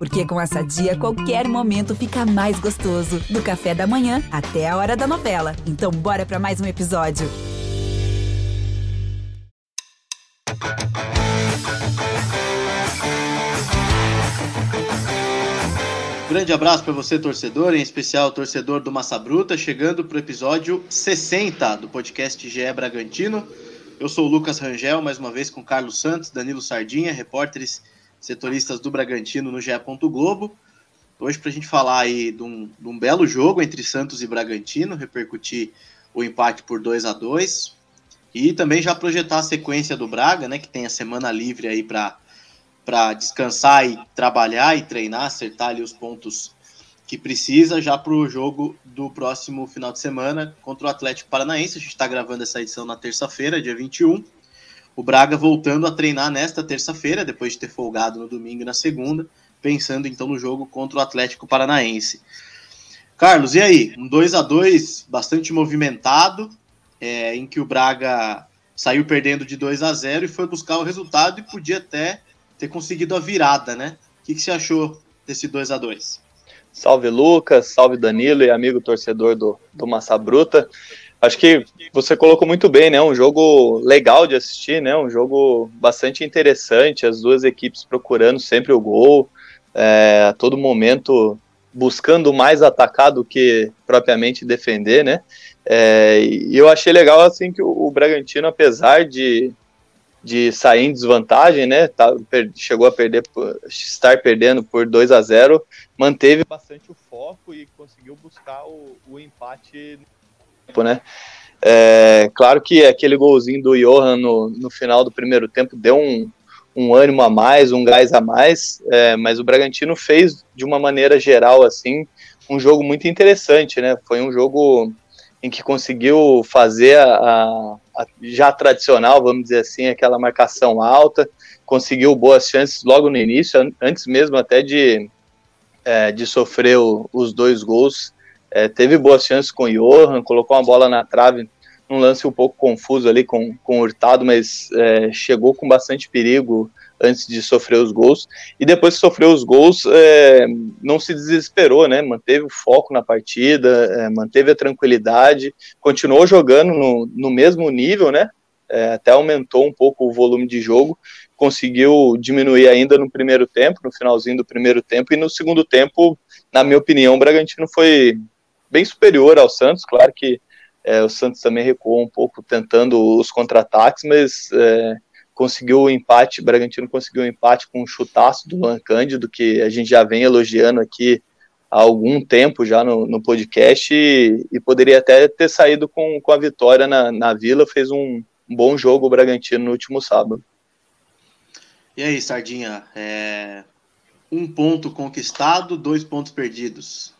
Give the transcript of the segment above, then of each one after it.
Porque com essa dia, qualquer momento fica mais gostoso. Do café da manhã até a hora da novela. Então, bora para mais um episódio. Grande abraço para você, torcedor, em especial torcedor do Massa Bruta, chegando para o episódio 60 do podcast GE Bragantino. Eu sou o Lucas Rangel, mais uma vez com Carlos Santos, Danilo Sardinha, repórteres setoristas do Bragantino no GE. Globo. Hoje, para a gente falar aí de um, de um, belo jogo entre Santos e Bragantino, repercutir o empate por 2 a 2 e também já projetar a sequência do Braga, né, que tem a semana livre aí para descansar e trabalhar e treinar, acertar ali os pontos que precisa já para o jogo do próximo final de semana contra o Atlético Paranaense. A gente está gravando essa edição na terça-feira, dia 21. O Braga voltando a treinar nesta terça-feira, depois de ter folgado no domingo e na segunda, pensando então no jogo contra o Atlético Paranaense. Carlos, e aí? Um 2 a 2 bastante movimentado, é, em que o Braga saiu perdendo de 2 a 0 e foi buscar o resultado e podia até ter conseguido a virada, né? O que, que você achou desse 2 a 2 Salve Lucas, salve Danilo e amigo torcedor do, do Massa Bruta. Acho que você colocou muito bem, né? Um jogo legal de assistir, né? Um jogo bastante interessante, as duas equipes procurando sempre o gol, é, a todo momento buscando mais atacar do que propriamente defender, né? É, e eu achei legal assim que o, o Bragantino, apesar de, de sair em desvantagem, né? Tá, per, chegou a perder, estar perdendo por 2 a 0 manteve bastante o foco e conseguiu buscar o, o empate tempo, né? É, claro que aquele golzinho do Johan no, no final do primeiro tempo deu um, um ânimo a mais, um gás a mais, é, mas o Bragantino fez de uma maneira geral assim um jogo muito interessante, né? Foi um jogo em que conseguiu fazer a, a, a já tradicional, vamos dizer assim, aquela marcação alta, conseguiu boas chances logo no início, antes mesmo até de, é, de sofrer o, os dois gols é, teve boas chances com o Johan, colocou uma bola na trave, um lance um pouco confuso ali com, com o Hurtado, mas é, chegou com bastante perigo antes de sofrer os gols. E depois que sofreu os gols, é, não se desesperou, né? Manteve o foco na partida, é, manteve a tranquilidade, continuou jogando no, no mesmo nível, né? É, até aumentou um pouco o volume de jogo, conseguiu diminuir ainda no primeiro tempo, no finalzinho do primeiro tempo, e no segundo tempo, na minha opinião, o Bragantino foi bem superior ao Santos. Claro que é, o Santos também recuou um pouco tentando os contra-ataques, mas é, conseguiu o empate. Bragantino conseguiu o empate com um chutaço do Luan Cândido, que a gente já vem elogiando aqui há algum tempo já no, no podcast e, e, poderia até ter saído com, com a vitória na, na Vila. Fez um, um bom jogo o Bragantino no último sábado. E aí, Sardinha? É... Um ponto conquistado, dois pontos perdidos.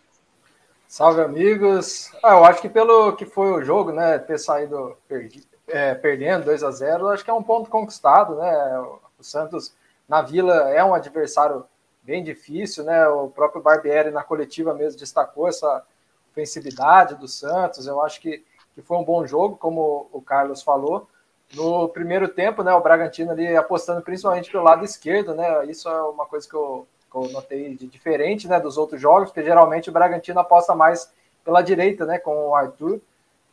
Salve, amigos. Ah, eu acho que pelo que foi o jogo, né, ter saído perdi, é, perdendo 2 a 0 acho que é um ponto conquistado, né? O Santos na Vila é um adversário bem difícil, né? O próprio Barbieri na coletiva mesmo destacou essa ofensividade do Santos. Eu acho que, que foi um bom jogo, como o Carlos falou. No primeiro tempo, né, o Bragantino ali apostando principalmente pelo lado esquerdo, né? Isso é uma coisa que eu que eu notei de diferente né, dos outros jogos, porque geralmente o Bragantino aposta mais pela direita, né, com o Arthur.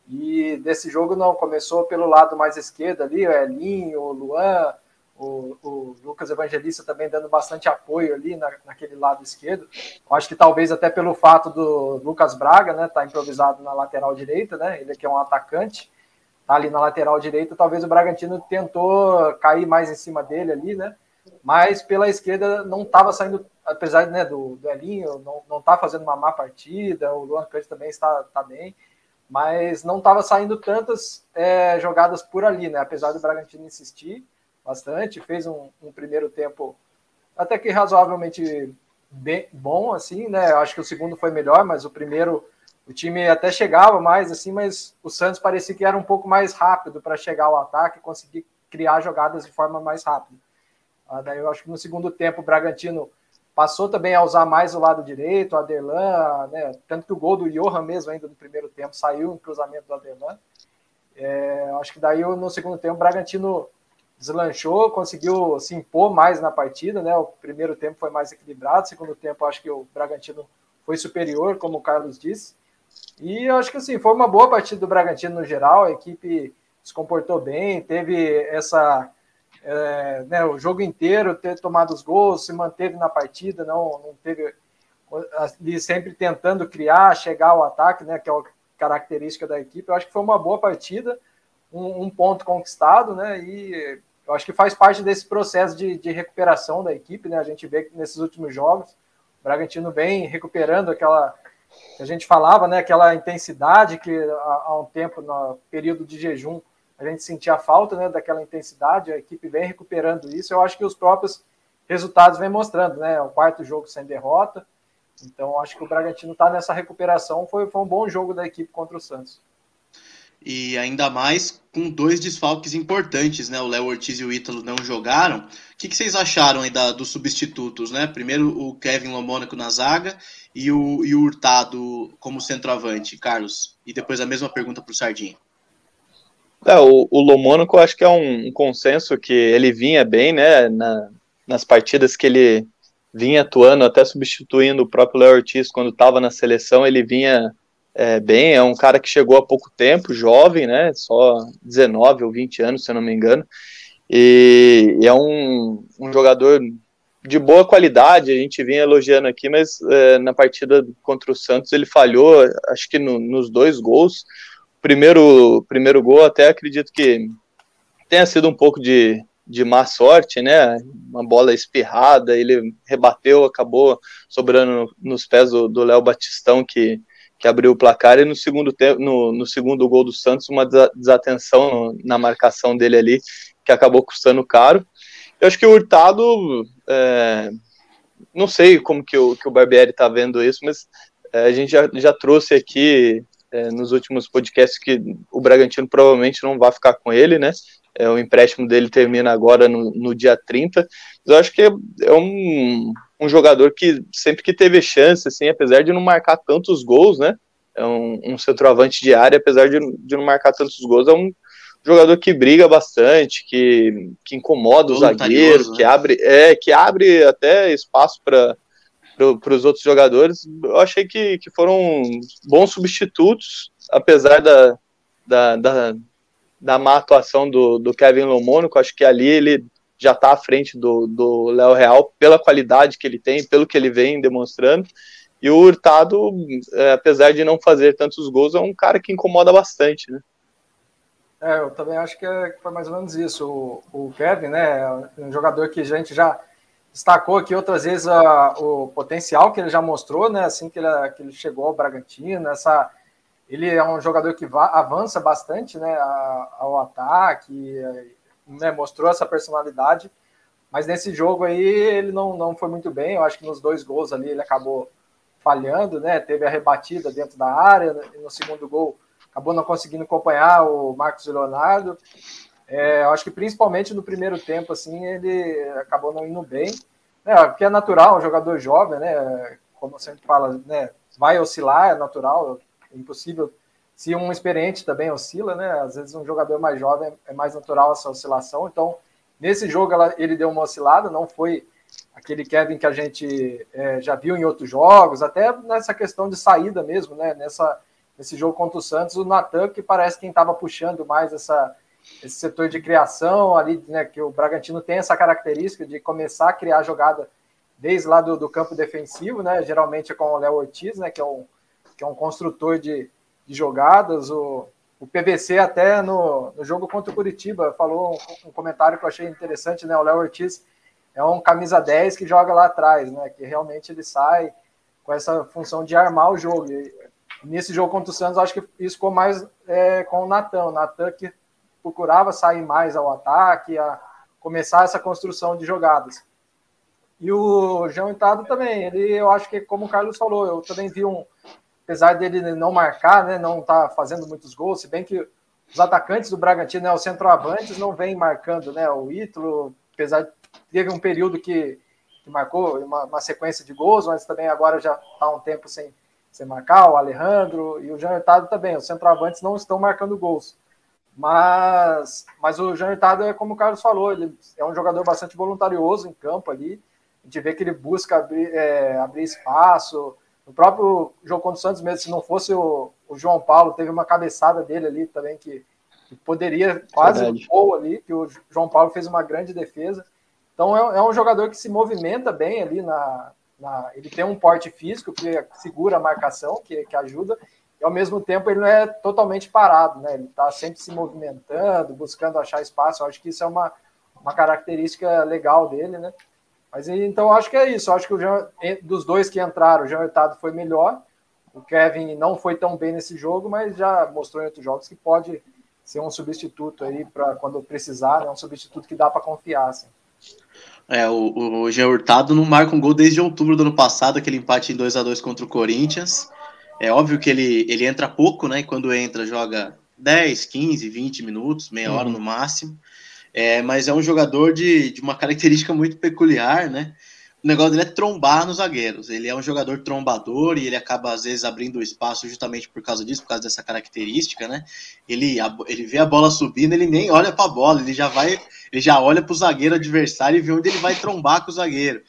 E desse jogo não, começou pelo lado mais esquerdo ali, o Elinho, o Luan, o, o, Lucas Evangelista também dando bastante apoio ali na, naquele lado esquerdo. Acho que talvez até pelo fato do Lucas Braga, né, tá improvisado na lateral direita, né, ele que é um atacante, tá ali na lateral direita, talvez o Bragantino tentou cair mais em cima dele ali, né, mas pela esquerda não estava saindo, apesar né, do, do Elinho não está fazendo uma má partida, o Luan Cante também está, está bem, mas não estava saindo tantas é, jogadas por ali, né? Apesar do Bragantino insistir bastante, fez um, um primeiro tempo até que razoavelmente bem, bom, assim, né? Eu acho que o segundo foi melhor, mas o primeiro o time até chegava mais, assim, mas o Santos parecia que era um pouco mais rápido para chegar ao ataque conseguir criar jogadas de forma mais rápida. Ah, daí eu acho que no segundo tempo o Bragantino passou também a usar mais o lado direito, o Aderlan, né? Tanto que o gol do Johan mesmo ainda no primeiro tempo saiu em cruzamento do Aderlan. É, acho que daí no segundo tempo o Bragantino deslanchou, conseguiu se impor mais na partida, né? O primeiro tempo foi mais equilibrado, segundo tempo acho que o Bragantino foi superior, como o Carlos disse. E eu acho que assim, foi uma boa partida do Bragantino no geral, a equipe se comportou bem, teve essa é, né, o jogo inteiro ter tomado os gols, se manteve na partida, não, não teve ali sempre tentando criar, chegar ao ataque, né, que é a característica da equipe. Eu acho que foi uma boa partida, um, um ponto conquistado, né, e eu acho que faz parte desse processo de, de, recuperação da equipe, né? A gente vê que nesses últimos jogos o Bragantino vem recuperando aquela que a gente falava, né? Aquela intensidade que há, há um tempo no período de jejum a gente sentia falta, né? Daquela intensidade, a equipe vem recuperando isso. Eu acho que os próprios resultados vem mostrando, né? O quarto jogo sem derrota. Então acho que o Bragantino está nessa recuperação. Foi, foi um bom jogo da equipe contra o Santos e ainda mais com dois desfalques importantes, né? O Léo Ortiz e o Ítalo não jogaram. O que, que vocês acharam aí da, dos substitutos, né? Primeiro o Kevin Lomônico na zaga e o, e o Hurtado como centroavante, Carlos. E depois a mesma pergunta para o Sardinha. É, o, o Lomônico acho que é um, um, consenso que ele vinha bem, né? Na, nas partidas que ele vinha atuando, até substituindo o próprio Léo Ortiz quando estava na seleção, ele vinha é, bem, é um cara que chegou há pouco tempo, jovem, né, só 19 ou 20 anos, se eu não me engano, e, e é um, um jogador de boa qualidade, a gente vinha elogiando aqui, mas é, na partida contra o Santos ele falhou, acho que no, nos dois gols, primeiro, primeiro gol até acredito que tenha sido um pouco de, de má sorte, né? Uma bola espirrada, ele rebateu, acabou sobrando nos pés do Léo Batistão, que que abriu o placar, e no segundo tempo, no, no segundo gol do Santos, uma desatenção na marcação dele ali, que acabou custando caro. Eu acho que o Hurtado, é, não sei como que o, que o Barbieri está vendo isso, mas é, a gente já, já trouxe aqui é, nos últimos podcasts que o Bragantino provavelmente não vai ficar com ele, né? É, o empréstimo dele termina agora no, no dia 30. Mas eu acho que é, é um, um jogador que sempre que teve chance, assim, apesar de não marcar tantos gols, né? É um, um centroavante de área, apesar de, de não marcar tantos gols, é um jogador que briga bastante, que, que incomoda o zagueiro, né? que abre, é, que abre até espaço para para os outros jogadores. Eu achei que, que foram bons substitutos, apesar da, da, da, da má atuação do, do Kevin Lomônico. Acho que ali ele já está à frente do Léo Real pela qualidade que ele tem, pelo que ele vem demonstrando. E o Hurtado, é, apesar de não fazer tantos gols, é um cara que incomoda bastante, né? É, eu também acho que, é, foi mais ou menos isso. O, o, Kevin, né, é um jogador que a gente já destacou aqui outras vezes a, o potencial que ele já mostrou, né, assim que ele, que ele chegou ao Bragantino, essa, ele é um jogador que va, avança bastante, né, ao ataque, né, mostrou essa personalidade, mas nesse jogo aí ele não, não foi muito bem. Eu acho que nos dois gols ali ele acabou falhando, né? Teve a rebatida dentro da área, né, no segundo gol acabou não conseguindo acompanhar o Marcos Leonardo. É, eu acho que principalmente no primeiro tempo, assim, ele acabou não indo bem. Né, porque é natural, um jogador jovem, né? Como sempre fala, né? Vai oscilar, é natural, é impossível se um experiente também oscila, né? Às vezes um jogador mais jovem é mais natural essa oscilação. Então, nesse jogo ela, ele deu uma oscilada, não foi aquele Kevin que a gente é, já viu em outros jogos, até nessa questão de saída mesmo, né? Nessa, nesse jogo contra o Santos, o Natan que parece quem estava puxando mais essa, esse setor de criação ali, né? Que o Bragantino tem essa característica de começar a criar jogada desde lá do, do campo defensivo, né? Geralmente é com o Léo Ortiz, né? Que é um, que é um construtor de de jogadas. O, o PVC até no, no jogo contra o Curitiba falou um, um comentário que eu achei interessante, né? O Léo Ortiz é um camisa 10 que joga lá atrás, né? Que realmente ele sai com essa função de armar o jogo. E nesse jogo contra o Santos, acho que isso ficou mais é, com o Natan. O Natan que procurava sair mais ao ataque, a começar essa construção de jogadas. E o João Itado também, ele, eu acho que, como o Carlos falou, eu também vi um, apesar dele não marcar, né, não tá fazendo muitos gols, se bem que os atacantes do Bragantino, né, os centroavantes, não vêm marcando, né, o Ítalo, apesar de teve um período que, que marcou uma, uma, sequência de gols, mas também agora já está um tempo sem, sem marcar, o Alejandro e o Jean Hurtado também, os centroavantes não estão marcando gols. Mas, mas o Jean Hurtado é como o Carlos falou, ele é um jogador bastante voluntarioso em campo ali. A gente vê que ele busca abrir, é, abrir espaço. O próprio jogo contra o Santos mesmo, se não fosse o, o João Paulo, teve uma cabeçada dele ali também que, que poderia quase um gol ali, que o João Paulo fez uma grande defesa. Então é, é um jogador que se movimenta bem ali na, na, ele tem um porte físico que segura a marcação, que, que ajuda, e ao mesmo tempo ele não é totalmente parado, né? Ele está sempre se movimentando, buscando achar espaço. Eu acho que isso é uma, uma característica legal dele, né? Mas então acho que é isso. Eu acho que o Jean, dos dois que entraram, o Jean Hurtado foi melhor. O Kevin não foi tão bem nesse jogo, mas já mostrou em outros jogos que pode ser um substituto aí para quando precisar, né? um substituto que dá para confiar. Assim. É, o, o Jean Hurtado não marca um gol desde outubro do ano passado, aquele empate em 2 a 2 contra o Corinthians. É óbvio que ele, ele entra pouco, né? E quando entra, joga 10, 15, 20 minutos, meia hora uhum. no máximo. É, mas é um jogador de, de uma característica muito peculiar, né? O negócio dele é trombar nos zagueiros. Ele é um jogador trombador e ele acaba, às vezes, abrindo espaço justamente por causa disso, por causa dessa característica, né? Ele, a, ele vê a bola subindo, ele nem olha para a bola, ele já vai, ele já olha para o zagueiro adversário e vê onde ele vai trombar com o zagueiro.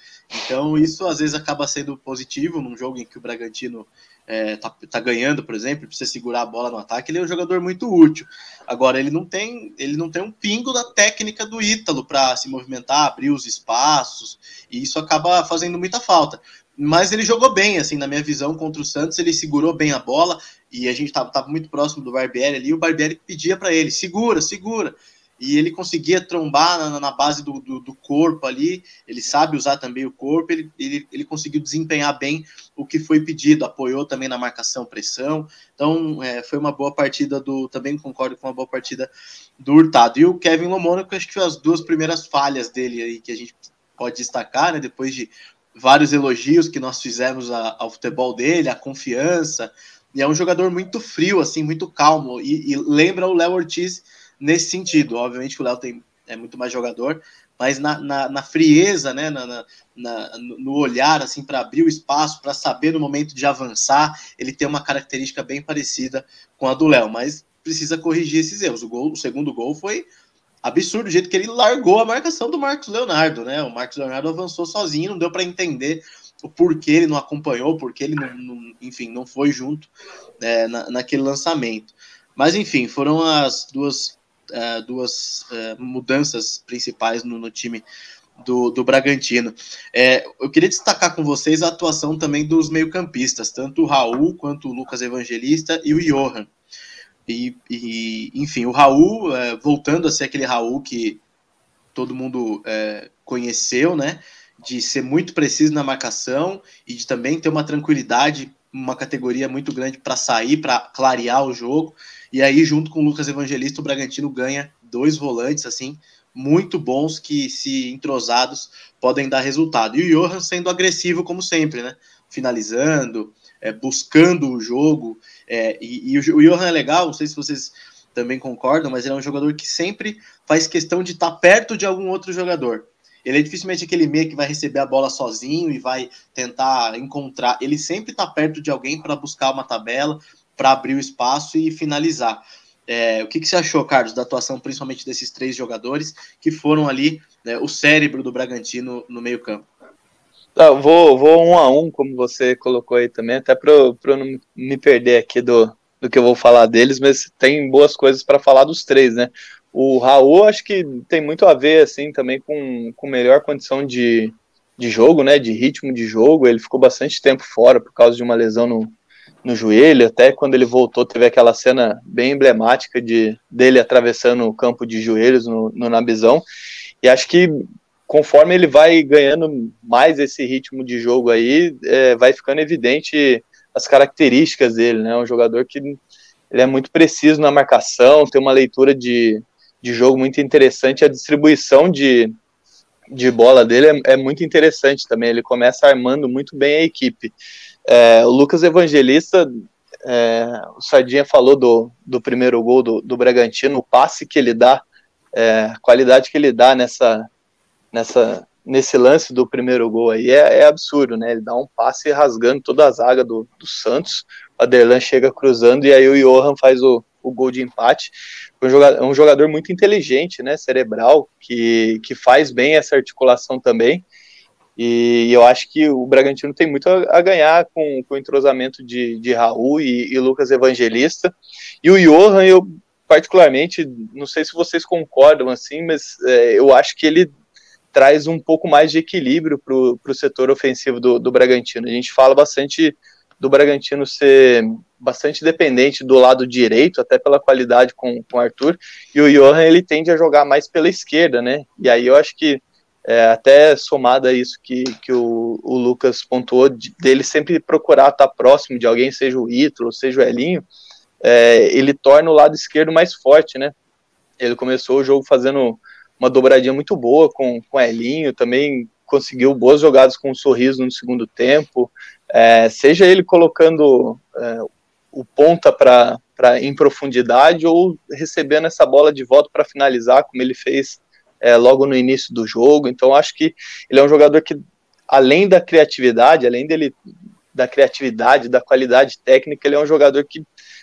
Então, isso às vezes acaba sendo positivo num jogo em que o Bragantino é, tá, tá, ganhando, por exemplo, precisa segurar a bola no ataque, ele é um jogador muito útil. Agora, ele não tem, ele não tem um pingo da técnica do Ítalo para se movimentar, abrir os espaços, e isso acaba fazendo muita falta. Mas ele jogou bem, assim, na minha visão, contra o Santos, ele segurou bem a bola, e a gente estava muito próximo do Barbieri ali, e o Barbieri pedia para ele, segura, segura e ele conseguia trombar na, na base do, do, do, corpo ali, ele sabe usar também o corpo, ele, ele, ele conseguiu desempenhar bem o que foi pedido, apoiou também na marcação, pressão, então é, foi uma boa partida do, também concordo com uma boa partida do Hurtado, e o Kevin Lomônaco, acho que foi as duas primeiras falhas dele aí que a gente pode destacar, né, depois de vários elogios que nós fizemos a, ao futebol dele, a confiança, e é um jogador muito frio, assim, muito calmo, e, e lembra o Léo Ortiz, nesse sentido. Obviamente que o Léo tem é muito mais jogador, mas na, na, na frieza, né, na, na, no olhar assim para abrir o espaço, para saber no momento de avançar, ele tem uma característica bem parecida com a do Léo, mas precisa corrigir esses erros. O, gol, o segundo gol foi absurdo o jeito que ele largou a marcação do Marcos Leonardo, né? O Marcos Leonardo avançou sozinho, não deu para entender o porquê ele não acompanhou, porque ele não, não enfim, não foi junto é, na, naquele lançamento. Mas enfim, foram as duas uh, duas uh, mudanças principais no, no time do, do Bragantino. É, eu queria destacar com vocês a atuação também dos meio-campistas, tanto o Raul quanto o Lucas Evangelista e o Johan. E, e enfim, o Raul, é, voltando a ser aquele Raul que todo mundo é, conheceu, né? De ser muito preciso na marcação e de também ter uma tranquilidade, uma categoria muito grande para sair, para clarear o jogo. E aí, junto com o Lucas Evangelista, o Bragantino ganha dois volantes, assim, muito bons que, se entrosados, podem dar resultado. E o Johan sendo agressivo, como sempre, né? Finalizando, é, buscando o jogo. É, e, e, o Johan é legal, não sei se vocês também concordam, mas ele é um jogador que sempre faz questão de estar perto de algum outro jogador. Ele é dificilmente aquele meia que vai receber a bola sozinho e vai tentar encontrar. Ele sempre está perto de alguém para buscar uma tabela, para abrir o espaço e finalizar. É, o que, que, você achou, Carlos, da atuação principalmente desses três jogadores que foram ali né, o cérebro do Bragantino no meio-campo? Tá, vou, vou um a um, como você colocou aí também, até para eu não me perder aqui do, do que eu vou falar deles, mas tem boas coisas para falar dos três, né? O Raul acho que tem muito a ver assim também com, com melhor condição de, de jogo, né? De ritmo de jogo. Ele ficou bastante tempo fora por causa de uma lesão no, no joelho, até quando ele voltou teve aquela cena bem emblemática de dele atravessando o campo de joelhos no, no Nabizão, e acho que conforme ele vai ganhando mais esse ritmo de jogo aí, é, vai ficando evidente as características dele, né, um jogador que ele é muito preciso na marcação, tem uma leitura de, de jogo muito interessante, a distribuição de, de bola dele é, é muito interessante também, ele começa armando muito bem a equipe, é, o Lucas Evangelista, é, o Sardinha falou do, do primeiro gol do, do Bragantino, o passe que ele dá, é, a qualidade que ele dá nessa, nessa, nesse lance do primeiro gol aí é, é, absurdo, né? Ele dá um passe rasgando toda a zaga do, do Santos, o Aderlan chega cruzando e aí o Johan faz o, o gol de empate. Um um jogador muito inteligente, né, cerebral, que, que faz bem essa articulação também. E eu acho que o Bragantino tem muito a, ganhar com, com o entrosamento de, de Raul e, e Lucas Evangelista. E o Johan, eu particularmente, não sei se vocês concordam assim, mas é, eu acho que ele traz um pouco mais de equilíbrio para o setor ofensivo do, do Bragantino. A gente fala bastante do Bragantino ser bastante dependente do lado direito, até pela qualidade com o Arthur, e o Johan ele tende a jogar mais pela esquerda, né? E aí eu acho que é, até somado a isso que, que o, o Lucas pontuou, de, dele sempre procurar estar próximo de alguém, seja o Ítalo, seja o Elinho, é, ele torna o lado esquerdo mais forte, né? Ele começou o jogo fazendo uma dobradinha muito boa com, com o Elinho, também conseguiu boas jogadas com um sorriso no segundo tempo, é, seja ele colocando é, o ponta para em profundidade ou recebendo essa bola de volta para finalizar, como ele fez é, logo no início do jogo. Então, acho que ele é um jogador que, além da criatividade, além dele da criatividade, da qualidade técnica, ele é um jogador que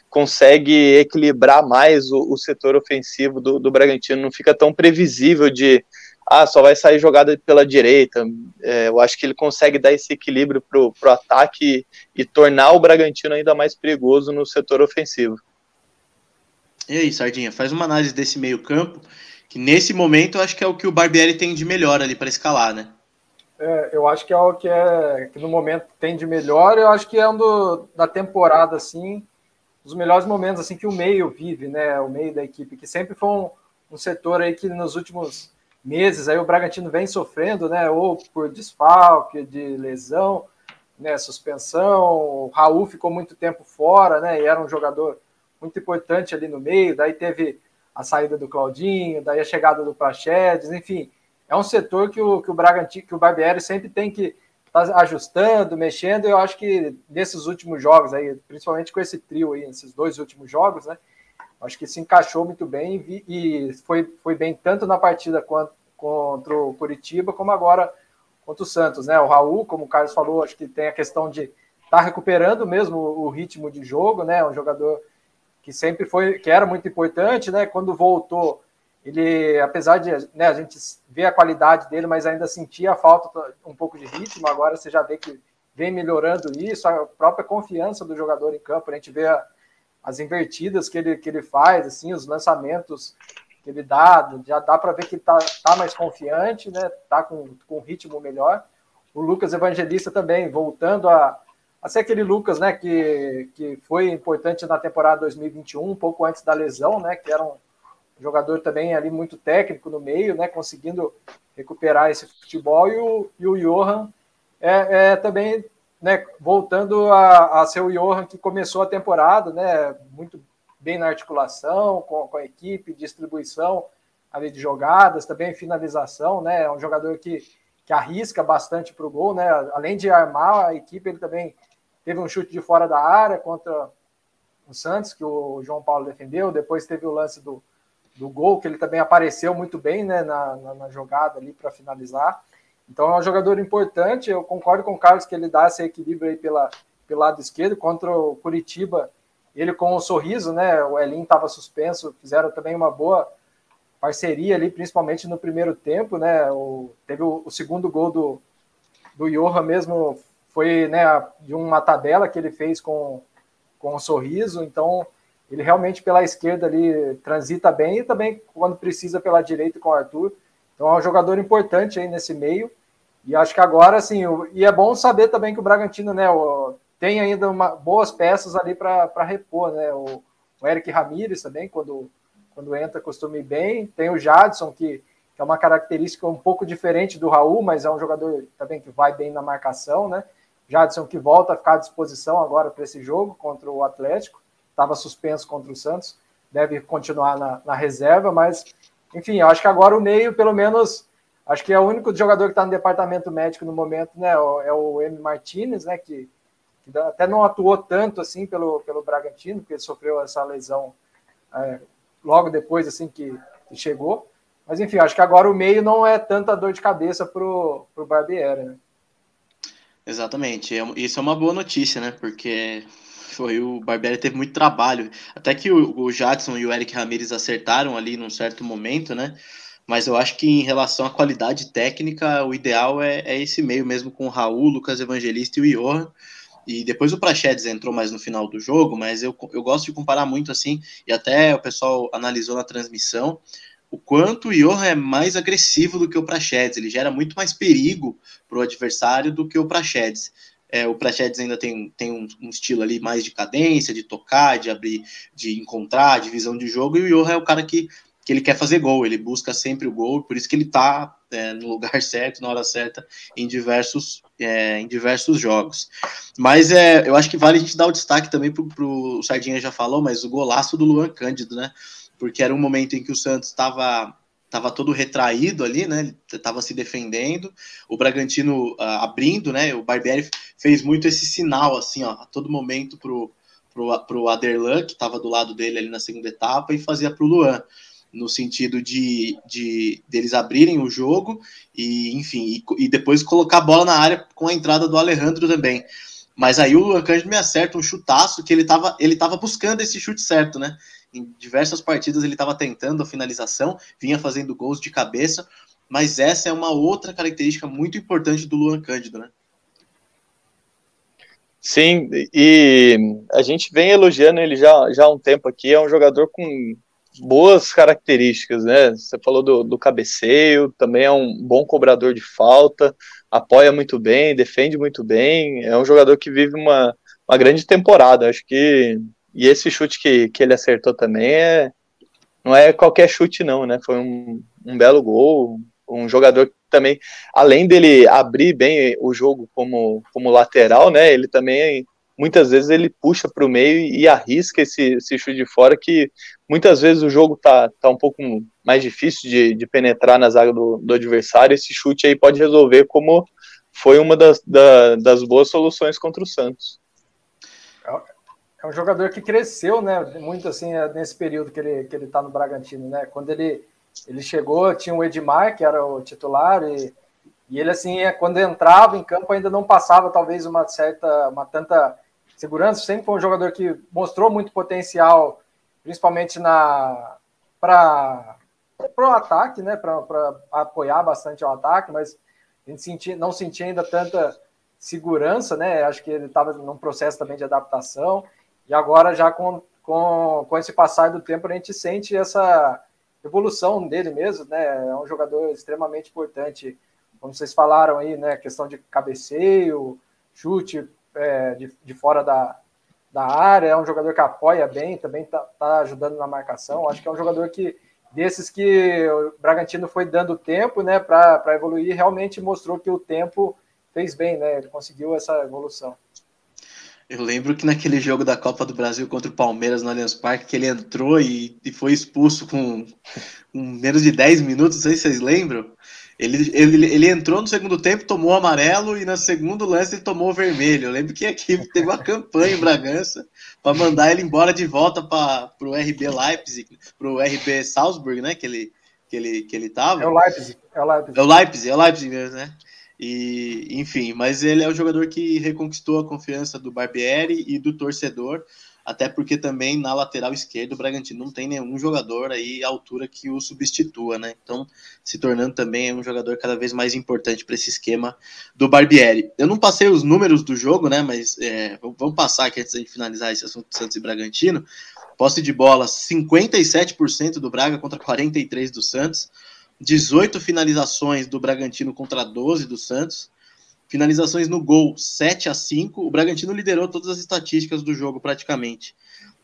consegue equilibrar mais o, o setor ofensivo do, do, Bragantino. Não fica tão previsível de ah, só vai sair jogada pela direita. É, eu acho que ele consegue dar esse equilíbrio para o ataque e, e tornar o Bragantino ainda mais perigoso no setor ofensivo. E aí, Sardinha, faz uma análise desse meio-campo que nesse momento eu acho que é o que o Barbieri tem de melhor ali para escalar, né? É, eu acho que é o que é que no momento tem de melhor. Eu acho que é um do, da temporada assim, os melhores momentos assim que o meio vive, né? O meio da equipe que sempre foi um, um setor aí que nos últimos meses aí o Bragantino vem sofrendo, né? Ou por desfalque, de lesão, né? Suspensão. O Raul ficou muito tempo fora, né? E era um jogador muito importante ali no meio. Daí teve a saída do Claudinho, daí a chegada do Prachedes, enfim, é um setor que o, que o Bragantino, que o Barbieri sempre tem que estar tá ajustando, mexendo, eu acho que nesses últimos jogos aí, principalmente com esse trio aí, nesses dois últimos jogos, né, acho que se encaixou muito bem e, e foi, foi bem tanto na partida quanto, contra o Curitiba, como agora contra o Santos, né, o Raul, como o Carlos falou, acho que tem a questão de estar tá recuperando mesmo o ritmo de jogo, né, um jogador que sempre foi, que era muito importante, né? Quando voltou, ele, apesar de né, a gente ver a qualidade dele, mas ainda sentia a falta um pouco de ritmo. Agora você já vê que vem melhorando isso, a própria confiança do jogador em campo. A gente vê a, as invertidas que ele, que ele faz, assim, os lançamentos que ele dá, já dá para ver que está tá mais confiante, né? Tá com, com um ritmo melhor. O Lucas Evangelista também voltando a, a ser aquele Lucas, né, que, que foi importante na temporada 2021, um pouco antes da lesão, né, que era um jogador também ali muito técnico no meio, né, conseguindo recuperar esse futebol, e o, e o Johan é, é também, né, voltando a, a ser o Johan que começou a temporada, né, muito bem na articulação, com, com a equipe, distribuição ali de jogadas, também finalização, né, é um jogador que, que arrisca bastante para o gol, né, além de armar a equipe, ele também Teve um chute de fora da área contra o Santos, que o João Paulo defendeu. Depois teve o lance do, do gol, que ele também apareceu muito bem né, na, na, na jogada ali para finalizar. Então é um jogador importante. Eu concordo com o Carlos que ele dá esse equilíbrio aí pela, pelo lado esquerdo. Contra o Curitiba, ele com o um sorriso, né? O Elin estava suspenso, fizeram também uma boa parceria ali, principalmente no primeiro tempo, né? O, teve o, o segundo gol do, do Johan mesmo foi né, de uma tabela que ele fez com, com um sorriso, então ele realmente pela esquerda ali transita bem e também quando precisa pela direita com o Arthur. Então é um jogador importante aí nesse meio. E acho que agora, assim, e é bom saber também que o Bragantino, né, tem ainda uma, boas peças ali para repor, né? O, o Eric Ramírez também, quando, quando entra, costuma ir bem. Tem o Jadson, que, que é uma característica um pouco diferente do Raul, mas é um jogador também que vai bem na marcação, né? Jadson que volta a ficar à disposição agora para esse jogo contra o Atlético, estava suspenso contra o Santos, deve continuar na, na, reserva, mas enfim, acho que agora o meio, pelo menos, acho que é o único jogador que está no departamento médico no momento, né? É o M. Martinez, né? Que, que, até não atuou tanto assim pelo, pelo Bragantino, porque ele sofreu essa lesão é, logo depois assim que, que, chegou. Mas enfim, acho que agora o meio não é tanta dor de cabeça para o Barbieri, né? Exatamente. É, isso é uma boa notícia, né? Porque Foi o Barbieri teve muito trabalho. Até que o, o Jackson e o Eric Ramirez acertaram ali num certo momento, né? Mas eu acho que em relação à qualidade técnica, o ideal é, é esse meio mesmo com o Raul, Lucas Evangelista e o Johan. E depois o Prachedes entrou mais no final do jogo, mas eu, eu gosto de comparar muito assim, e até o pessoal analisou na transmissão, o quanto o Johan é mais agressivo do que o Prachedes. Ele gera muito mais perigo para o adversário do que o Prachedes. É, o Prachedes ainda tem, tem um, um, estilo ali mais de cadência, de tocar, de abrir, de encontrar, de visão de jogo, e o Johan é o cara que que ele quer fazer gol, ele busca sempre o gol, por isso que ele está é, no lugar certo, na hora certa, em diversos, é, em diversos jogos. Mas é, eu acho que vale a gente dar o destaque também para o Sardinha já falou, mas o golaço do Luan Cândido, né? Porque era um momento em que o Santos estava estava todo retraído ali, né? Estava se defendendo, o Bragantino uh, abrindo, né? O Barbieri fez muito esse sinal, assim, ó, a todo momento pro, pro, pro Aderlan, que estava do lado dele ali na segunda etapa, e fazia para o Luan no sentido de, de deles abrirem o jogo e, enfim, e, e, depois colocar a bola na área com a entrada do Alejandro também. Mas aí o Luan Cândido me acerta um chutaço que ele estava ele tava buscando esse chute certo, né? Em diversas partidas ele estava tentando a finalização, vinha fazendo gols de cabeça, mas essa é uma outra característica muito importante do Luan Cândido, né? Sim, e a gente vem elogiando ele já, já há um tempo aqui. É um jogador com boas características, né? Você falou do, do cabeceio, também é um bom cobrador de falta, apoia muito bem, defende muito bem, é um jogador que vive uma, uma grande temporada. Acho que. E esse chute que, que ele acertou também é. Não é qualquer chute, não, né? Foi um, um belo gol. Um jogador que também, além dele abrir bem o jogo como, como lateral, né? Ele também muitas vezes ele puxa para o meio e arrisca esse, esse chute de fora, que muitas vezes o jogo tá, tá um pouco mais difícil de, de penetrar na zaga do, do adversário. Esse chute aí pode resolver, como foi uma das, da, das boas soluções contra o Santos. É um jogador que cresceu, né? Muito assim, é, nesse período que ele, que ele tá no Bragantino, né? Quando ele, ele chegou, tinha o Edmar, que era o titular, e, e ele, assim, é, quando entrava em campo, ainda não passava, talvez, uma certa, uma tanta segurança, sempre foi um jogador que mostrou muito potencial, principalmente na para o ataque, né, para apoiar bastante o ataque, mas a gente sentia, não sentia ainda tanta segurança, né? Acho que ele estava num processo também de adaptação e agora já com, com, com esse passar do tempo a gente sente essa evolução dele mesmo, né? É um jogador extremamente importante, como vocês falaram aí, né? Questão de cabeceio, chute é, de, de fora da, da área, é um jogador que apoia bem, também está tá ajudando na marcação. Acho que é um jogador que, desses que o Bragantino foi dando tempo né, para evoluir, realmente mostrou que o tempo fez bem, né? Ele conseguiu essa evolução. Eu lembro que naquele jogo da Copa do Brasil contra o Palmeiras no Allianz Parque, que ele entrou e, e foi expulso com, com menos de 10 minutos, não sei se vocês lembram. Ele, ele, ele entrou no segundo tempo, tomou amarelo e no segundo lance ele tomou vermelho. Eu lembro que a equipe teve uma campanha em Bragança para mandar ele embora de volta para o RB Leipzig, para o RB Salzburg, né? Que ele, que ele, que ele tava. É o Leipzig. É o Leipzig, é o Leipzig, é o Leipzig mesmo, né? E, enfim, mas ele é o jogador que reconquistou a confiança do Barbieri e do torcedor até porque também na lateral esquerda o Bragantino não tem nenhum jogador aí à altura que o substitua, né? Então, se tornando também um jogador cada vez mais importante para esse esquema do Barbieri. Eu não passei os números do jogo, né? Mas é, vamos passar aqui antes de finalizar esse assunto do Santos e Bragantino. Posse de bola 57% do Braga contra 43% do Santos. 18 finalizações do Bragantino contra 12 do Santos. Finalizações no gol, 7 a 5. O Bragantino liderou todas as estatísticas do jogo, praticamente.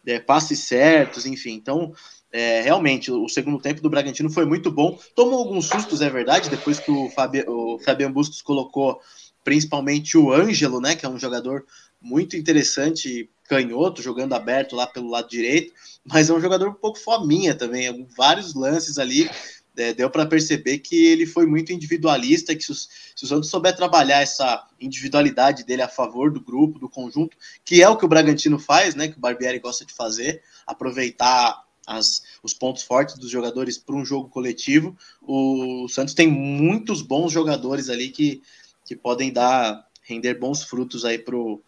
É, passes certos, enfim. Então, é, realmente, o segundo tempo do Bragantino foi muito bom. Tomou alguns sustos, é verdade, depois que o, Fabi, o Fabian Bustos colocou principalmente o Ângelo, né, que é um jogador muito interessante, canhoto, jogando aberto lá pelo lado direito, mas é um jogador um pouco fominha também, vários lances ali é, deu para perceber que ele foi muito individualista, que se, se o Santos souber trabalhar essa individualidade dele a favor do grupo, do conjunto, que é o que o Bragantino faz, né, que o Barbieri gosta de fazer, aproveitar as, os pontos fortes dos jogadores para um jogo coletivo, o Santos tem muitos bons jogadores ali que, que podem dar render bons frutos aí pro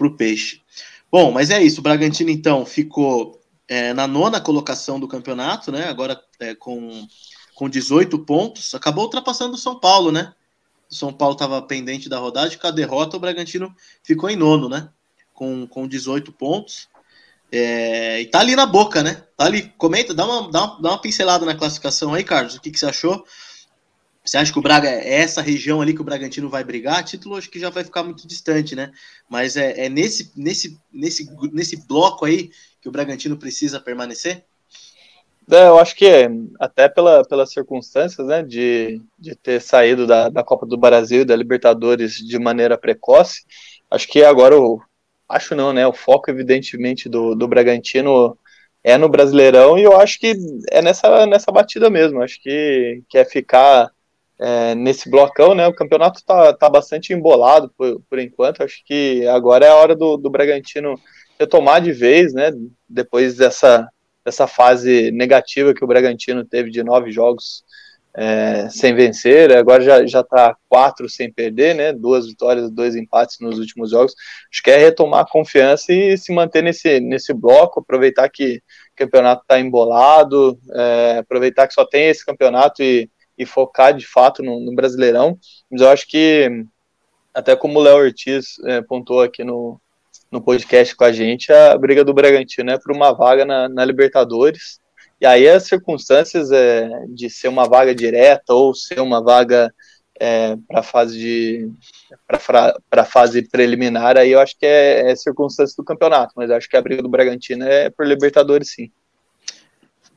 o Peixe. Bom, mas é isso. O Bragantino, então, ficou é, na nona colocação do campeonato, né? Agora é, com, com 18 pontos. Acabou ultrapassando o São Paulo, né? O São Paulo estava pendente da rodada, com a derrota o Bragantino ficou em nono, né? Com, com 18 pontos. É, e tá ali na boca, né? Tá ali. Comenta, dá uma, dá uma, dá uma pincelada na classificação aí, Carlos. O que, que você achou? Você acha que o Braga é essa região ali que o Bragantino vai brigar? Título acho que já vai ficar muito distante, né? Mas é, é nesse, nesse, nesse, nesse bloco aí que o Bragantino precisa permanecer? É, eu acho que é, até pela, pelas circunstâncias, né, de, de ter saído da, da Copa do Brasil e da Libertadores de maneira precoce, acho que agora o, acho não, né, o foco evidentemente do, do Bragantino é no Brasileirão e eu acho que é nessa, nessa batida mesmo, acho que, que é ficar é, nesse blocão, né, o campeonato tá, tá bastante embolado por, por enquanto, acho que agora é a hora do, do Bragantino retomar de vez, né, depois dessa dessa fase negativa que o Bragantino teve de nove jogos é, sem vencer, agora já já está quatro sem perder, né? Duas vitórias, dois empates nos últimos jogos. Acho que é retomar a confiança e se manter nesse, nesse bloco, aproveitar que o campeonato está embolado, é, aproveitar que só tem esse campeonato e, e focar de fato no, no, Brasileirão. Mas eu acho que, até como o Léo Ortiz é, pontuou aqui no, no podcast com a gente, a briga do Bragantino é por uma vaga na, na Libertadores. E aí as circunstâncias é, de ser uma vaga direta ou ser uma vaga é, para fase de para fase preliminar, aí eu acho que é, é circunstância do campeonato, mas acho que a briga do Bragantino é por Libertadores sim.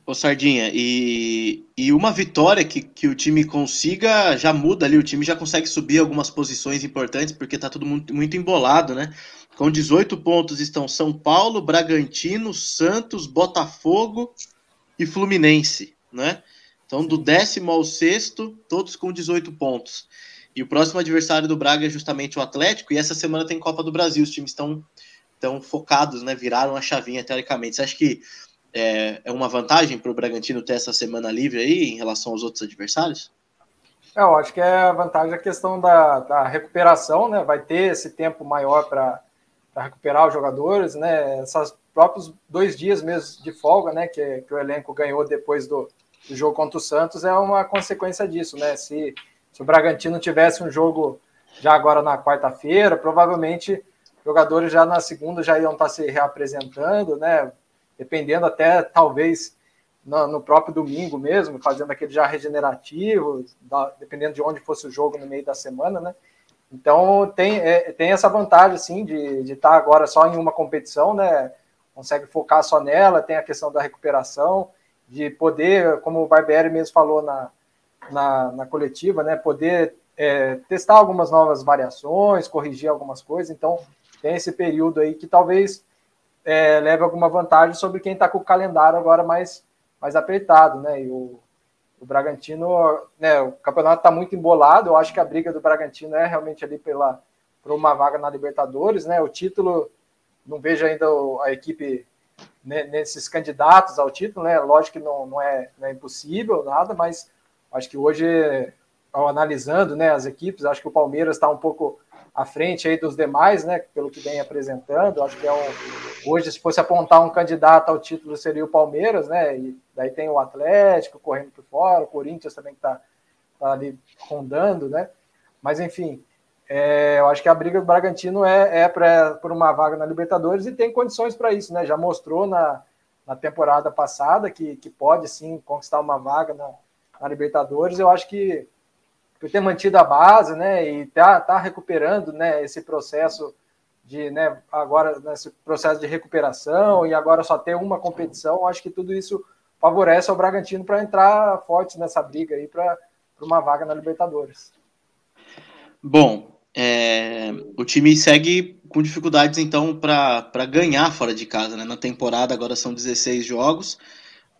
Ô Sardinha, e, e uma vitória que, que o time consiga já muda ali, o time já consegue subir algumas posições importantes, porque tá tudo muito, muito embolado, né? Com 18 pontos estão São Paulo, Bragantino, Santos, Botafogo e Fluminense, né? Então, do décimo ao sexto, todos com 18 pontos. E o próximo adversário do Braga é justamente o Atlético, e essa semana tem Copa do Brasil, os times estão, estão focados, né? Viraram a chavinha, teoricamente. Você acha que é, é uma vantagem para o Bragantino ter essa semana livre aí em relação aos outros adversários? É, eu acho que é a vantagem a questão da, da recuperação, né? Vai ter esse tempo maior para recuperar os jogadores, né? Esses próprios dois dias mesmo de folga, né? Que, que o elenco ganhou depois do, do jogo contra o Santos é uma consequência disso, né? Se, se o Bragantino tivesse um jogo já agora na quarta-feira, provavelmente jogadores já na segunda já iam estar se reapresentando, né? dependendo até talvez no, no, próprio domingo mesmo, fazendo aquele já regenerativo, da, dependendo de onde fosse o jogo no meio da semana, né? Então tem, é, tem essa vantagem assim de estar tá agora só em uma competição, né? Consegue focar só nela, tem a questão da recuperação, de poder, como o Barbieri mesmo falou na, na, na coletiva, né? Poder é, testar algumas novas variações, corrigir algumas coisas. Então tem esse período aí que talvez é, leve alguma vantagem sobre quem está com o calendário agora mais, mais apertado, né? E o, o Bragantino, né, o campeonato está muito embolado. Eu acho que a briga do Bragantino é realmente ali pela por uma vaga na Libertadores, né? O título, não vejo ainda a equipe nesses candidatos ao título, né? Lógico que não, não, é, não é impossível nada, mas acho que hoje, ao analisando, né, as equipes, acho que o Palmeiras está um pouco à frente aí dos demais, né? Pelo que vem apresentando, acho que é um hoje se fosse apontar um candidato ao título seria o Palmeiras, né? E daí tem o Atlético correndo por fora, o Corinthians também que está tá ali rondando, né? Mas enfim, é, eu acho que a briga do Bragantino é, é por uma vaga na Libertadores e tem condições para isso, né? Já mostrou na, na temporada passada que, que pode sim conquistar uma vaga na, na Libertadores. Eu acho que por ter mantido a base, né, e tá, tá recuperando, né, esse processo de, né, agora nesse processo de recuperação e agora só ter uma competição, acho que tudo isso favorece ao Bragantino para entrar forte nessa briga aí para uma vaga na Libertadores. Bom, é, o time segue com dificuldades então para ganhar fora de casa, né? Na temporada agora são 16 jogos,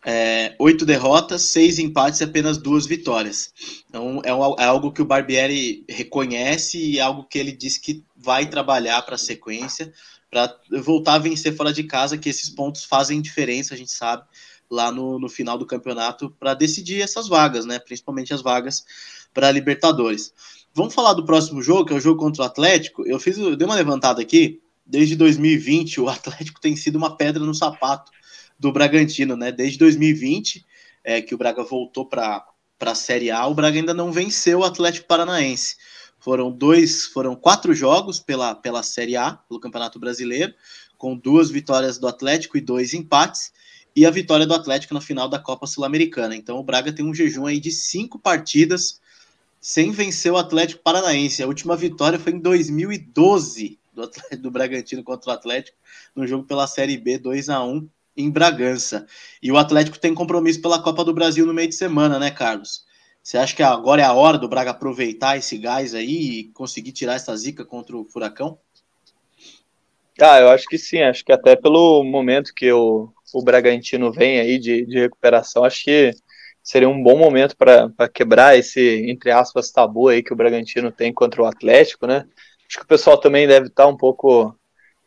é, oito derrotas, seis empates e apenas duas vitórias. Então é, um, é, algo que o Barbieri reconhece e é algo que ele diz que vai trabalhar para a sequência, para voltar a vencer fora de casa, que esses pontos fazem diferença, a gente sabe, lá no, no final do campeonato, para decidir essas vagas, né? Principalmente as vagas para Libertadores. Vamos falar do próximo jogo, que é o jogo contra o Atlético. Eu fiz, eu dei uma levantada aqui desde 2020 o Atlético tem sido uma pedra no sapato do Bragantino, né? Desde 2020, é, que o Braga voltou para a Série A, o Braga ainda não venceu o Atlético Paranaense. Foram dois, foram quatro jogos pela, pela Série A, pelo Campeonato Brasileiro, com duas vitórias do Atlético e dois empates, e a vitória do Atlético na final da Copa Sul-Americana. Então o Braga tem um jejum aí de cinco partidas sem vencer o Atlético Paranaense. A última vitória foi em 2012 do, Atlético, do Bragantino contra o Atlético, no jogo pela Série B 2 a 1 em Bragança. E o Atlético tem compromisso pela Copa do Brasil no meio de semana, né, Carlos? Você acha que agora é a hora do Braga aproveitar esse gás aí e conseguir tirar essa zica contra o Furacão? Ah, eu acho que sim, acho que até pelo momento que o, o Bragantino vem aí de, de recuperação, acho que seria um bom momento para quebrar esse, entre aspas, tabu aí que o Bragantino tem contra o Atlético, né? Acho que o pessoal também deve estar um pouco,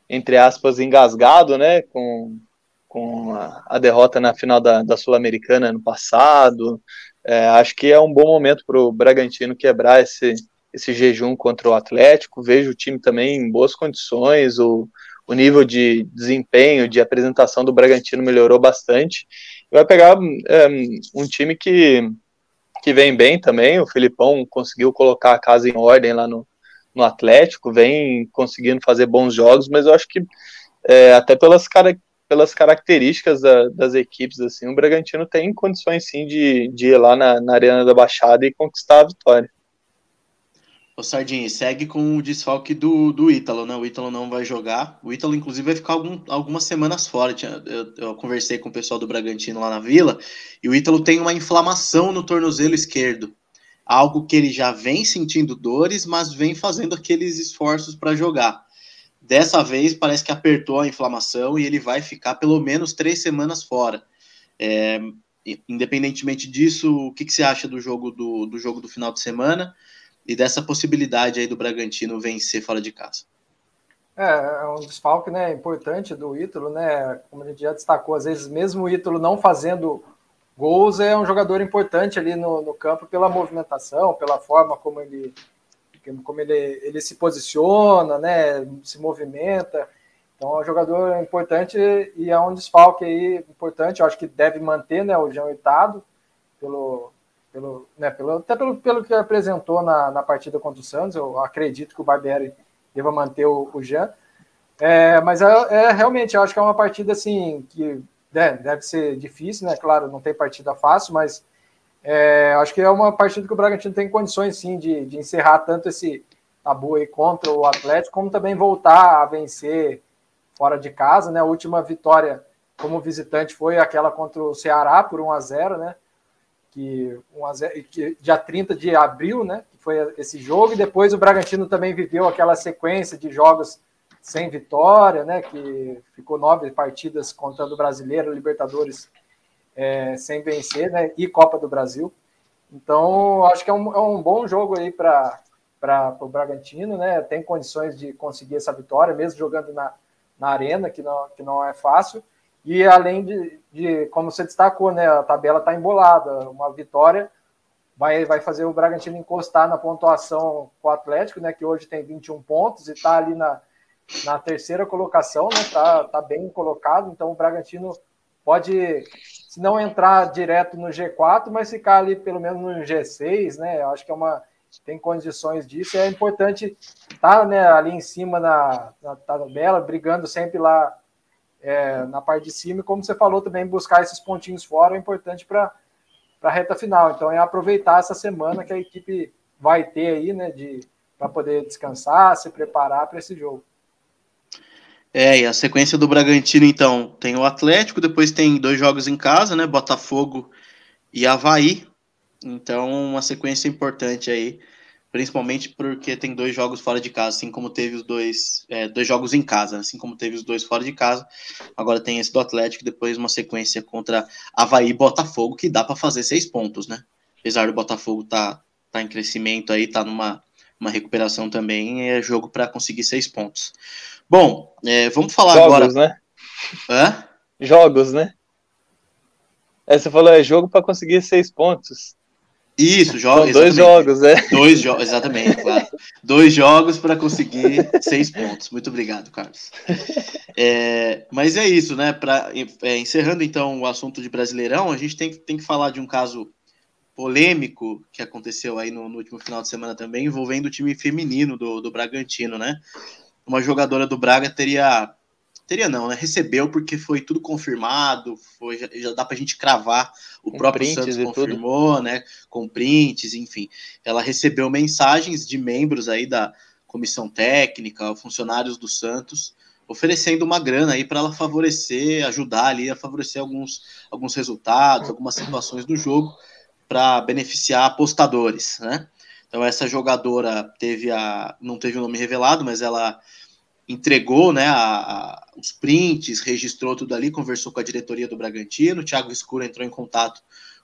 entre aspas, engasgado, né? Com, com a, a derrota na final da, da Sul-Americana no passado. É, acho que é um bom momento para o Bragantino quebrar esse, esse jejum contra o Atlético. Vejo o time também em boas condições, o, o nível de desempenho, de apresentação do Bragantino melhorou bastante. Vai pegar é, um time que, que vem bem também. O Filipão conseguiu colocar a casa em ordem lá no, no Atlético, vem conseguindo fazer bons jogos, mas eu acho que é, até pelas, cara, pelas características da, das equipes, assim, o Bragantino tem condições sim de, de ir lá na, na Arena da Baixada e conquistar a vitória. O Sardinha, segue com o desfalque do, do Ítalo, né? O Ítalo não vai jogar. O Ítalo, inclusive, vai ficar algum, algumas semanas fora. Eu, eu, conversei com o pessoal do Bragantino lá na vila, e o Ítalo tem uma inflamação no tornozelo esquerdo. Algo que ele já vem sentindo dores, mas vem fazendo aqueles esforços para jogar. Dessa vez parece que apertou a inflamação e ele vai ficar pelo menos três semanas fora. É, independentemente disso, o que, que você acha do jogo do, do jogo do final de semana? e dessa possibilidade aí do Bragantino vencer fora de casa. É, é um desfalque né, importante do Ítalo, né? Como a gente já destacou, às vezes, mesmo o Ítalo não fazendo gols, é um jogador importante ali no, no campo pela movimentação, pela forma como ele, como ele, ele se posiciona, né? Se movimenta. Então é um jogador importante e é um desfalque aí importante. Eu acho que deve manter né, o João Itado pelo, pelo, né, pelo, até pelo, pelo que apresentou na, na partida contra o Santos, eu acredito que o Barbieri deva manter o, o Jean. É, mas é, é, realmente, eu acho que é uma partida assim que né, deve ser difícil, né? Claro, não tem partida fácil, mas é, acho que é uma partida que o Bragantino tem condições sim de, de encerrar tanto esse tabu aí contra o Atlético, como também voltar a vencer fora de casa, né? A última vitória como visitante foi aquela contra o Ceará por 1 a 0, né? que, um que dia 30 de abril, né, que foi esse jogo, e depois o Bragantino também viveu aquela sequência de jogos sem vitória, né, que ficou nove partidas contando o Brasileiro, Libertadores é, sem vencer, né, e Copa do Brasil. Então, acho que é um, é um bom jogo aí para o Bragantino, né, tem condições de conseguir essa vitória, mesmo jogando na, na arena, que não, que não é fácil, e além de, de como você destacou, né, a tabela está embolada. Uma vitória vai, vai fazer o Bragantino encostar na pontuação com o Atlético, né, que hoje tem 21 pontos e está ali na, na terceira colocação, né, tá, tá bem colocado. Então o Bragantino pode, se não entrar direto no G4, mas ficar ali pelo menos no G6, né? Eu acho que é uma tem condições disso. É importante estar tá, né, ali em cima na, na tabela, brigando sempre lá é, na parte de cima, e como você falou também, buscar esses pontinhos fora é importante para a reta final. Então é aproveitar essa semana que a equipe vai ter aí, né, de para poder descansar, se preparar para esse jogo. É, e a sequência do Bragantino, então, tem o Atlético, depois tem dois jogos em casa, né? Botafogo e Havaí. Então, uma sequência importante aí principalmente porque tem dois jogos fora de casa, assim como teve os dois, é, dois jogos em casa, assim como teve os dois fora de casa. Agora tem esse do Atlético, depois uma sequência contra Havaí e Botafogo, que dá para fazer seis pontos, né? Apesar do Botafogo tá, tá em crescimento aí, tá numa uma recuperação também, é jogo para conseguir seis pontos. Bom, é, vamos falar jogos, agora. Né? Hã? Jogos, né? É, você falou, é jogo para conseguir seis pontos. Isso, jogos. Dois jogos, né? Dois jogos, exatamente, claro. Dois jogos para conseguir seis pontos. Muito obrigado, Carlos. É, mas é isso, né? Pra, é, encerrando então o assunto de Brasileirão, a gente tem, tem que falar de um caso polêmico que aconteceu aí no, no, último final de semana também, envolvendo o time feminino do, do Bragantino, né? Uma jogadora do Braga teria teria não, né? Recebeu porque foi tudo confirmado, foi já, já dá pra gente cravar, o com próprio Santos confirmou, tudo. né? Com prints, enfim. Ela recebeu mensagens de membros aí da comissão técnica, funcionários do Santos, oferecendo uma grana aí para ela favorecer, ajudar ali a favorecer alguns, alguns resultados, algumas situações do jogo para beneficiar apostadores, né? Então essa jogadora teve a não teve o nome revelado, mas ela entregou né, a, a, os prints, registrou tudo ali, conversou com a diretoria do Bragantino, Thiago Escuro entrou em contato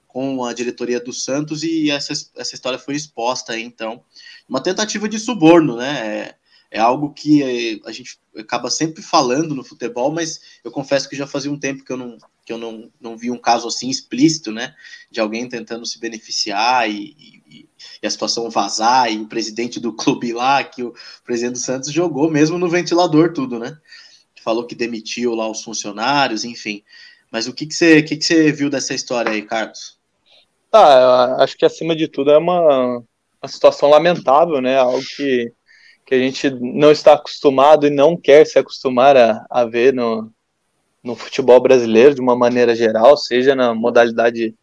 com a diretoria do Santos e essa, essa história foi exposta aí, então. Uma tentativa de suborno, né? É, é algo que a gente acaba sempre falando no futebol, mas eu confesso que já fazia um tempo que eu não, que eu não, não vi um caso assim explícito, né? De alguém tentando se beneficiar e, e, e, a situação vazar, e o presidente do clube lá, que o presidente do Santos jogou mesmo no ventilador tudo, né? Falou que demitiu lá os funcionários, enfim. Mas o que, que, você, que, que você viu dessa história aí, Carlos? Ah, acho que acima de tudo é uma, uma situação lamentável, né? Algo que, que a gente não está acostumado e não quer se acostumar a, a ver no, no futebol brasileiro de uma maneira geral, seja na modalidade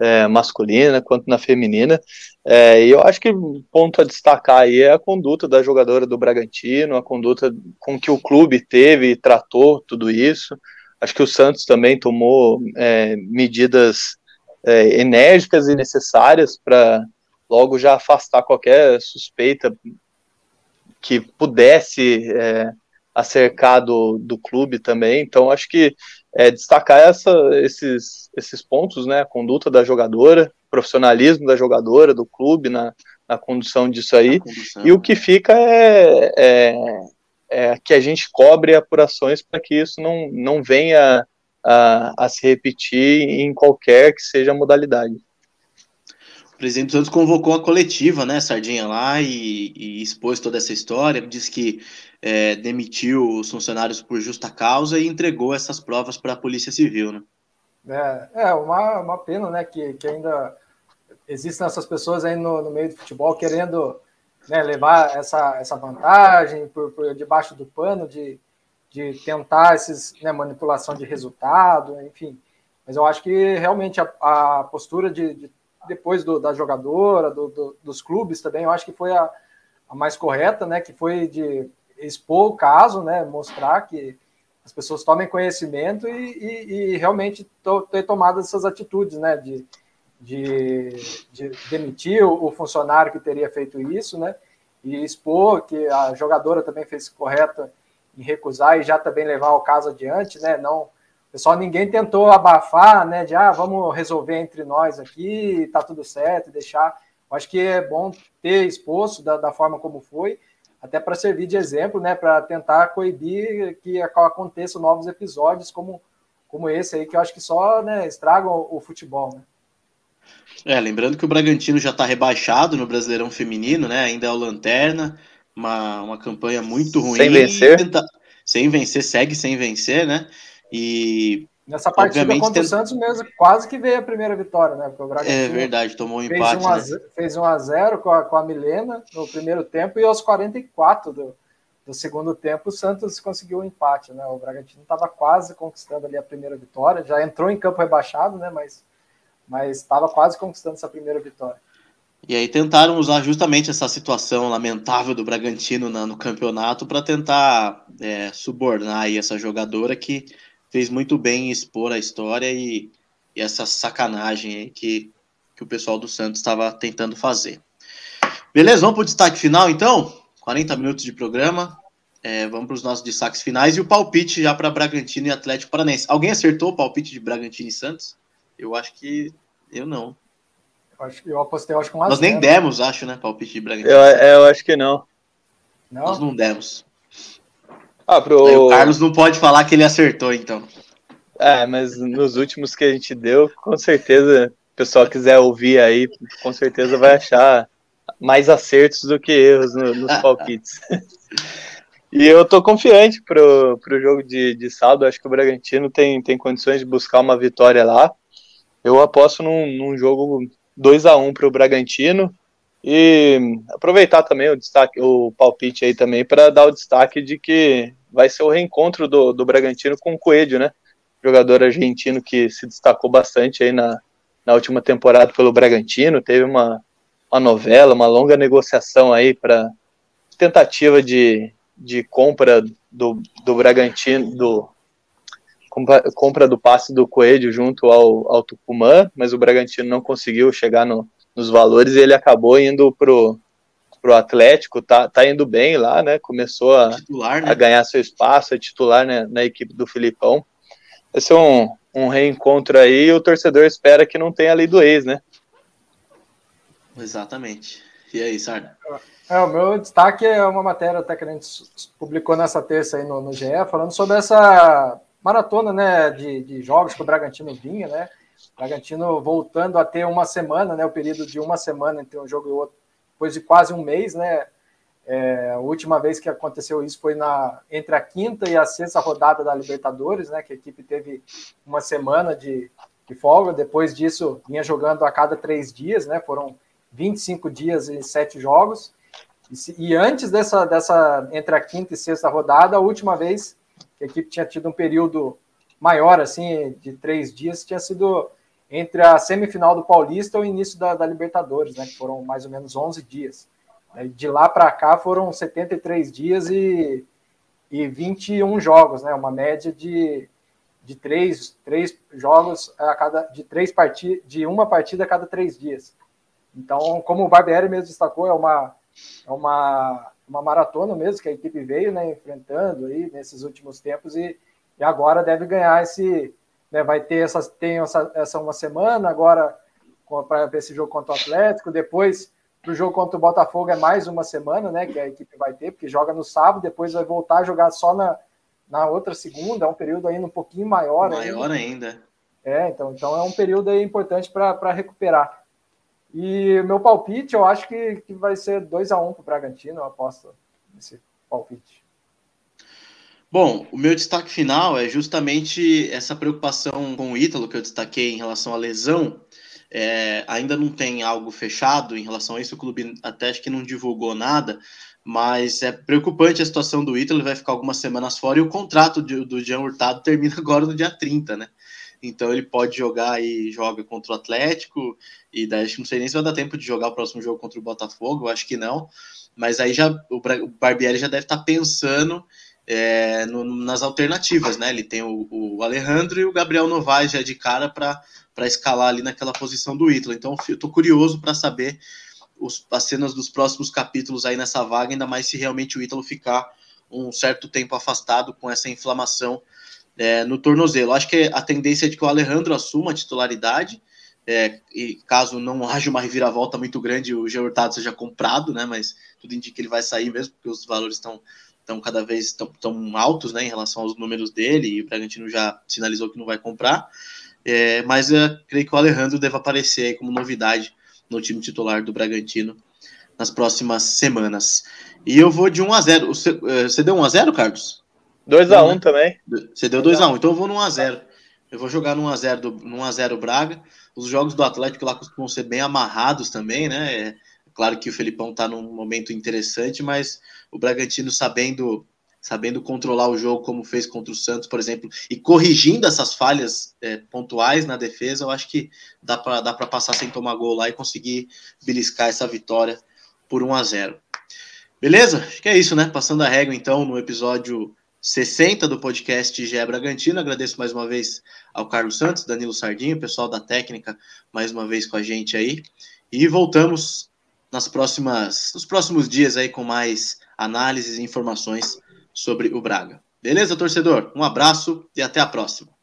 é, masculina quanto na feminina. É, e eu acho que ponto a destacar aí é a conduta da jogadora do Bragantino, a conduta com que o clube teve e tratou tudo isso. Acho que o Santos também tomou é, medidas é, enérgicas e necessárias para logo já afastar qualquer suspeita que pudesse é, acercar do, do clube também. Então, acho que é, destacar essa, esses, esses pontos, né? A conduta da jogadora, profissionalismo da jogadora, do clube na, na condução disso aí. Condução. E o que fica é, é, é, que a gente cobre apurações para que isso não, não venha a, a se repetir em qualquer que seja a modalidade. O presidente Santos convocou a coletiva, né, Sardinha, lá e, e expôs toda essa história. Diz que é, demitiu os funcionários por justa causa e entregou essas provas para a Polícia Civil, né? É, é uma, uma pena, né, que, que ainda existem essas pessoas aí no, no meio do futebol querendo né, levar essa, essa vantagem por, por debaixo do pano de, de tentar esses né, manipulação de resultado, enfim. Mas eu acho que realmente a, a postura de, de depois do, da jogadora, do, do, dos clubes também, eu acho que foi a, a mais correta, né? Que foi de expor o caso, né, mostrar que as pessoas tomem conhecimento e, e, e realmente to, ter tomado essas atitudes, né, de, de, de demitir o, funcionário que teria feito isso, né, e expor que a jogadora também fez correta em recusar e já também levar o caso adiante, né, não pessoal ninguém tentou abafar, né, de ah, vamos resolver entre nós aqui, tá tudo certo, deixar. Eu acho que é bom ter exposto da, da forma como foi até para servir de exemplo, né, para tentar coibir que aconteçam novos episódios como, como esse aí, que eu acho que só né, estragam o, o futebol. Né? É, lembrando que o Bragantino já está rebaixado no Brasileirão Feminino, né? Ainda é o Lanterna, uma, uma campanha muito ruim. Sem vencer. Tenta, sem vencer, segue sem vencer, né? E Nessa partida Obviamente, contra o Santos mesmo, quase que veio a primeira vitória, né? Porque o Bragantino é verdade, tomou um empate. Fez 1 né? fez 1 a 0 com a, com a Milena no primeiro tempo e aos 44 do, do segundo tempo o Santos conseguiu o um empate, né? O Bragantino estava quase conquistando ali a primeira vitória, já entrou em campo rebaixado, né? Mas mas estava quase conquistando essa primeira vitória. E aí tentaram usar justamente essa situação lamentável do Bragantino na, no campeonato para tentar é, subornar aí essa jogadora que fez muito bem em expor a história e, e essa sacanagem aí que, que o pessoal do Santos estava tentando fazer. Beleza, vamos para o destaque final então? 40 minutos de programa. É, vamos para os nossos destaques finais e o palpite já para Bragantino e Atlético Paranense. Alguém acertou o palpite de Bragantino e Santos? Eu acho que eu não. Eu, acho, eu apostei, eu acho que um Nós nem demos, acho, né? Palpite de Bragantino. Eu, eu acho que não. não. Nós não demos. Ah, pro... O Carlos não pode falar que ele acertou, então. É, mas nos últimos que a gente deu, com certeza pessoal quiser ouvir aí, com certeza vai achar mais acertos do que erros no, nos palpites. e eu tô confiante pro, pro jogo de, de sábado, acho que o Bragantino tem, tem condições de buscar uma vitória lá. Eu aposto num, num jogo 2 a 1 para o Bragantino e aproveitar também o destaque, o palpite aí também para dar o destaque de que vai ser o reencontro do, do Bragantino com o Coelho, né? Jogador argentino que se destacou bastante aí na, na última temporada pelo Bragantino, teve uma, uma novela, uma longa negociação aí para tentativa de, de compra do, do Bragantino, do compra, do passe do Coelho junto ao, ao Tucumã, mas o Bragantino não conseguiu chegar no, nos valores e ele acabou indo pro pro Atlético, tá, tá indo bem lá, né? Começou a, titular, né? a ganhar seu espaço, é titular né, na equipe do Filipão. Vai ser um, um reencontro aí e o torcedor espera que não tenha lei do ex, né? Exatamente. E aí, Sarda? É, o meu destaque é uma matéria até que a gente publicou nessa terça aí no, no GE, falando sobre essa maratona né, de, de jogos que o Bragantino vinha, né? Bragantino voltando a ter uma semana, né? O período de uma semana entre um jogo e outro, depois de quase um mês, né? É, a última vez que aconteceu isso foi na, entre a quinta e a sexta rodada da Libertadores, né? Que a equipe teve uma semana de, de folga. Depois disso, vinha jogando a cada três dias, né? Foram 25 dias e sete jogos. E, se, e antes dessa, dessa, entre a quinta e sexta rodada, a última vez que a equipe tinha tido um período maior, assim, de três dias, tinha sido entre a semifinal do Paulista e o início da, da Libertadores, né, que foram mais ou menos 11 dias. De lá para cá foram 73 dias e, e 21 jogos, né, uma média de, de três, três jogos a cada de três partidas, de uma partida a cada três dias. Então, como o Barbieri mesmo destacou, é uma é uma, uma maratona mesmo que a equipe veio, né, enfrentando aí nesses últimos tempos e, e agora deve ganhar esse né, vai ter essa, tem essa, essa uma semana agora para esse jogo contra o Atlético, depois para o jogo contra o Botafogo é mais uma semana, né, que a equipe vai ter, porque joga no sábado, depois vai voltar a jogar só na, na outra segunda, é um período ainda um pouquinho maior. Maior ainda. ainda. É, então, então é um período aí importante para recuperar. E meu palpite, eu acho que, que vai ser 2 a 1 um para o Bragantino, eu aposto nesse palpite. Bom, o meu destaque final é justamente essa preocupação com o Ítalo que eu destaquei em relação à lesão. É, ainda não tem algo fechado em relação a isso, o clube até acho que não divulgou nada, mas é preocupante a situação do Ítalo, ele vai ficar algumas semanas fora e o contrato de, do Jean Hurtado termina agora no dia 30, né? Então ele pode jogar e joga contra o Atlético, e daí acho que não sei nem se vai dar tempo de jogar o próximo jogo contra o Botafogo, acho que não, mas aí já o Barbieri já deve estar pensando é, no, nas alternativas, né? Ele tem o, o, Alejandro e o Gabriel Novaes já de cara para escalar ali naquela posição do Ítalo. Então eu estou curioso para saber os, as cenas dos próximos capítulos aí nessa vaga, ainda mais se realmente o Ítalo ficar um certo tempo afastado com essa inflamação é, no tornozelo. Acho que a tendência é de que o Alejandro assuma a titularidade. É, e caso não haja uma reviravolta muito grande, o Geo Hurtado seja comprado, né? Mas tudo indica que ele vai sair mesmo, porque os valores estão estão cada vez tão, tão altos né, em relação aos números dele, e o Bragantino já sinalizou que não vai comprar. É, mas eu creio que o Alejandro deve aparecer como novidade no time titular do Bragantino nas próximas semanas. E eu vou de 1 a 0 Você, é, você deu 1 a 0 Carlos? 2 a 1 né? também. Você deu 2 a 1 então eu vou no 1 a 0 Eu vou jogar no 1 a 0 do, no 1 a 0 Braga. Os jogos do Atlético lá costumam ser bem amarrados também, né? É, Claro que o Felipão está num momento interessante, mas o Bragantino sabendo sabendo controlar o jogo como fez contra o Santos, por exemplo, e corrigindo essas falhas é, pontuais na defesa, eu acho que dá para dá passar sem tomar gol lá e conseguir beliscar essa vitória por 1 a 0. Beleza? Acho que é isso, né? Passando a régua então no episódio 60 do podcast GE Bragantino. Agradeço mais uma vez ao Carlos Santos, Danilo Sardinho, pessoal da técnica, mais uma vez com a gente aí. E voltamos nas próximas, nos próximos dias aí com mais análises e informações sobre o Braga. Beleza, torcedor? Um abraço e até a próxima.